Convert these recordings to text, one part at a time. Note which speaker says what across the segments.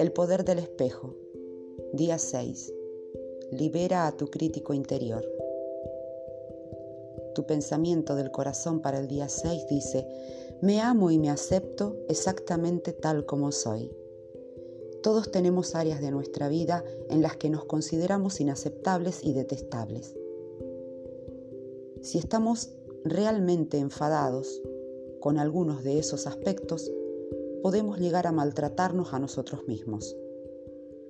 Speaker 1: El poder del espejo. Día 6. Libera a tu crítico interior. Tu pensamiento del corazón para el día 6 dice, me amo y me acepto exactamente tal como soy. Todos tenemos áreas de nuestra vida en las que nos consideramos inaceptables y detestables. Si estamos realmente enfadados con algunos de esos aspectos, podemos llegar a maltratarnos a nosotros mismos.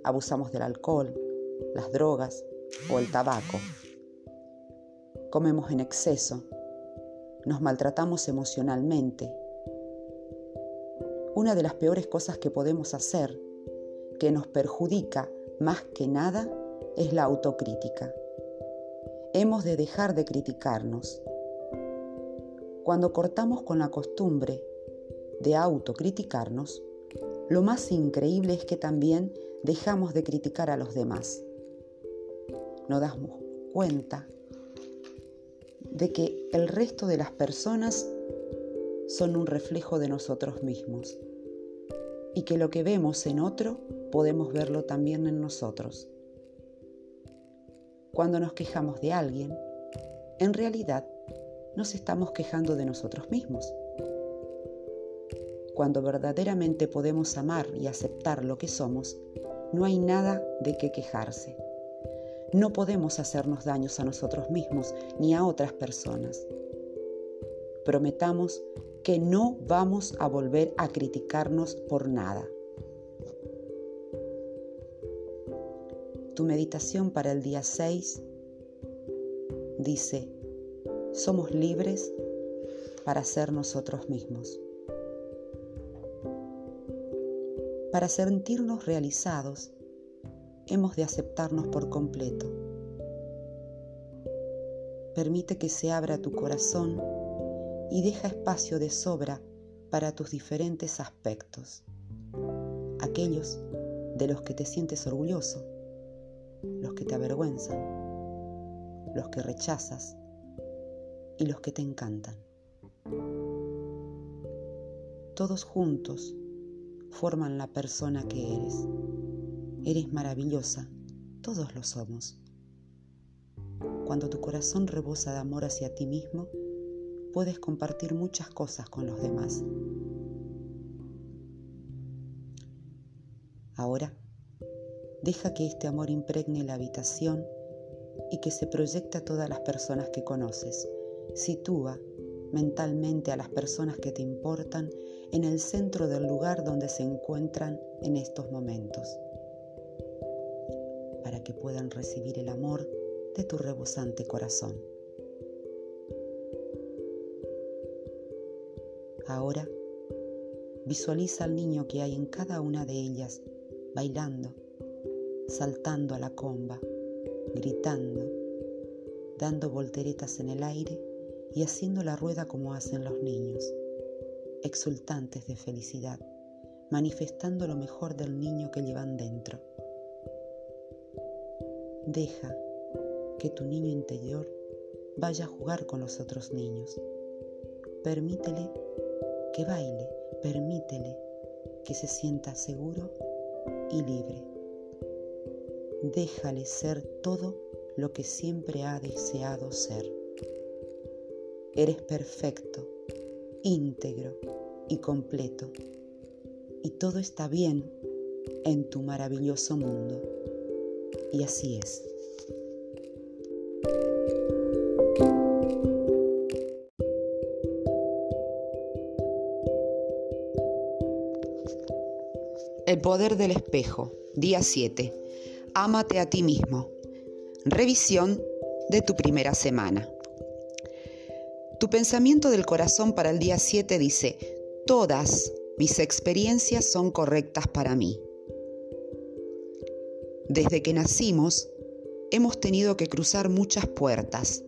Speaker 1: Abusamos del alcohol, las drogas o el tabaco. Comemos en exceso. Nos maltratamos emocionalmente. Una de las peores cosas que podemos hacer, que nos perjudica más que nada, es la autocrítica. Hemos de dejar de criticarnos. Cuando cortamos con la costumbre de autocriticarnos, lo más increíble es que también dejamos de criticar a los demás. Nos damos cuenta de que el resto de las personas son un reflejo de nosotros mismos y que lo que vemos en otro podemos verlo también en nosotros. Cuando nos quejamos de alguien, en realidad nos estamos quejando de nosotros mismos cuando verdaderamente podemos amar y aceptar lo que somos, no hay nada de qué quejarse. No podemos hacernos daños a nosotros mismos ni a otras personas. Prometamos que no vamos a volver a criticarnos por nada. Tu meditación para el día 6 dice, somos libres para ser nosotros mismos. Para sentirnos realizados, hemos de aceptarnos por completo. Permite que se abra tu corazón y deja espacio de sobra para tus diferentes aspectos, aquellos de los que te sientes orgulloso, los que te avergüenzan, los que rechazas y los que te encantan. Todos juntos forman la persona que eres. Eres maravillosa, todos lo somos. Cuando tu corazón rebosa de amor hacia ti mismo, puedes compartir muchas cosas con los demás. Ahora, deja que este amor impregne la habitación y que se proyecte a todas las personas que conoces. Sitúa mentalmente a las personas que te importan en el centro del lugar donde se encuentran en estos momentos, para que puedan recibir el amor de tu rebosante corazón. Ahora, visualiza al niño que hay en cada una de ellas, bailando, saltando a la comba, gritando, dando volteretas en el aire y haciendo la rueda como hacen los niños exultantes de felicidad, manifestando lo mejor del niño que llevan dentro. Deja que tu niño interior vaya a jugar con los otros niños. Permítele que baile, permítele que se sienta seguro y libre. Déjale ser todo lo que siempre ha deseado ser. Eres perfecto íntegro y completo. Y todo está bien en tu maravilloso mundo. Y así es. El poder del espejo, día 7. Ámate a ti mismo. Revisión de tu primera semana. Tu pensamiento del corazón para el día 7 dice, todas mis experiencias son correctas para mí. Desde que nacimos, hemos tenido que cruzar muchas puertas.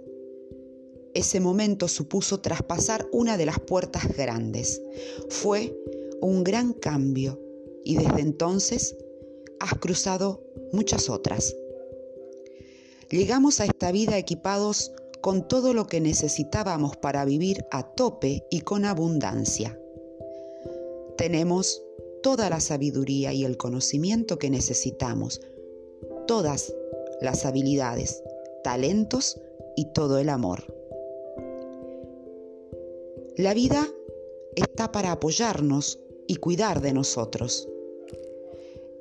Speaker 1: Ese momento supuso traspasar una de las puertas grandes. Fue un gran cambio y desde entonces has cruzado muchas otras. Llegamos a esta vida equipados con todo lo que necesitábamos para vivir a tope y con abundancia. Tenemos toda la sabiduría y el conocimiento que necesitamos, todas las habilidades, talentos y todo el amor. La vida está para apoyarnos y cuidar de nosotros.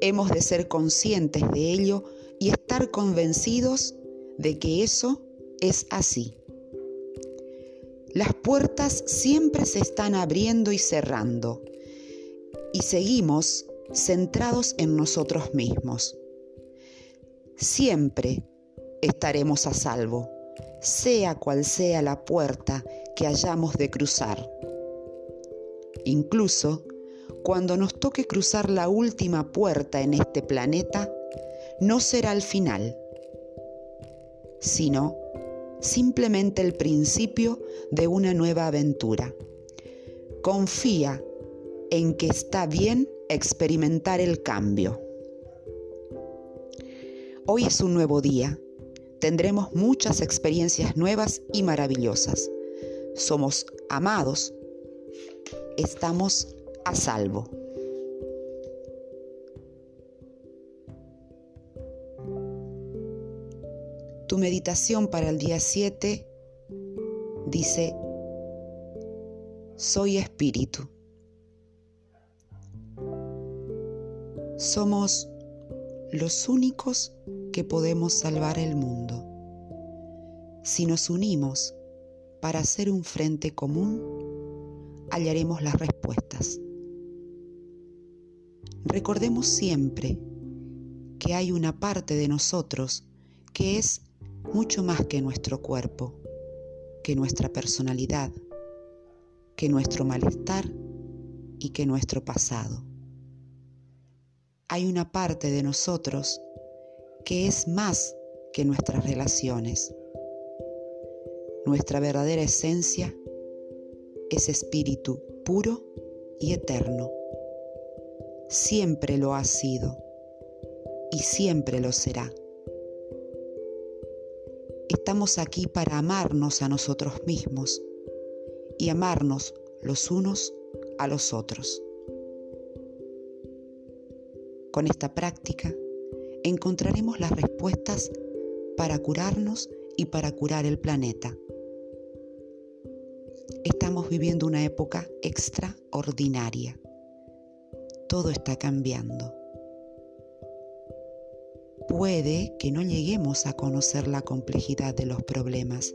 Speaker 1: Hemos de ser conscientes de ello y estar convencidos de que eso es así. Las puertas siempre se están abriendo y cerrando y seguimos centrados en nosotros mismos. Siempre estaremos a salvo, sea cual sea la puerta que hayamos de cruzar. Incluso cuando nos toque cruzar la última puerta en este planeta, no será el final, sino simplemente el principio de una nueva aventura. Confía en que está bien experimentar el cambio. Hoy es un nuevo día. Tendremos muchas experiencias nuevas y maravillosas. Somos amados. Estamos a salvo. Tu meditación para el día 7 dice, soy espíritu. Somos los únicos que podemos salvar el mundo. Si nos unimos para hacer un frente común, hallaremos las respuestas. Recordemos siempre que hay una parte de nosotros que es mucho más que nuestro cuerpo, que nuestra personalidad, que nuestro malestar y que nuestro pasado. Hay una parte de nosotros que es más que nuestras relaciones. Nuestra verdadera esencia es espíritu puro y eterno. Siempre lo ha sido y siempre lo será. Estamos aquí para amarnos a nosotros mismos y amarnos los unos a los otros. Con esta práctica encontraremos las respuestas para curarnos y para curar el planeta. Estamos viviendo una época extraordinaria. Todo está cambiando. Puede que no lleguemos a conocer la complejidad de los problemas,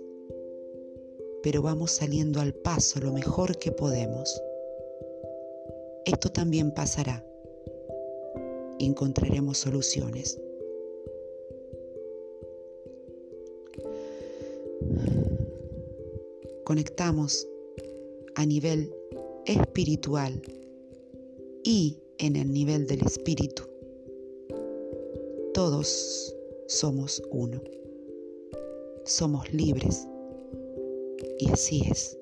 Speaker 1: pero vamos saliendo al paso lo mejor que podemos. Esto también pasará. Encontraremos soluciones. Conectamos a nivel espiritual y en el nivel del espíritu todos somos uno. Somos libres. Y así es.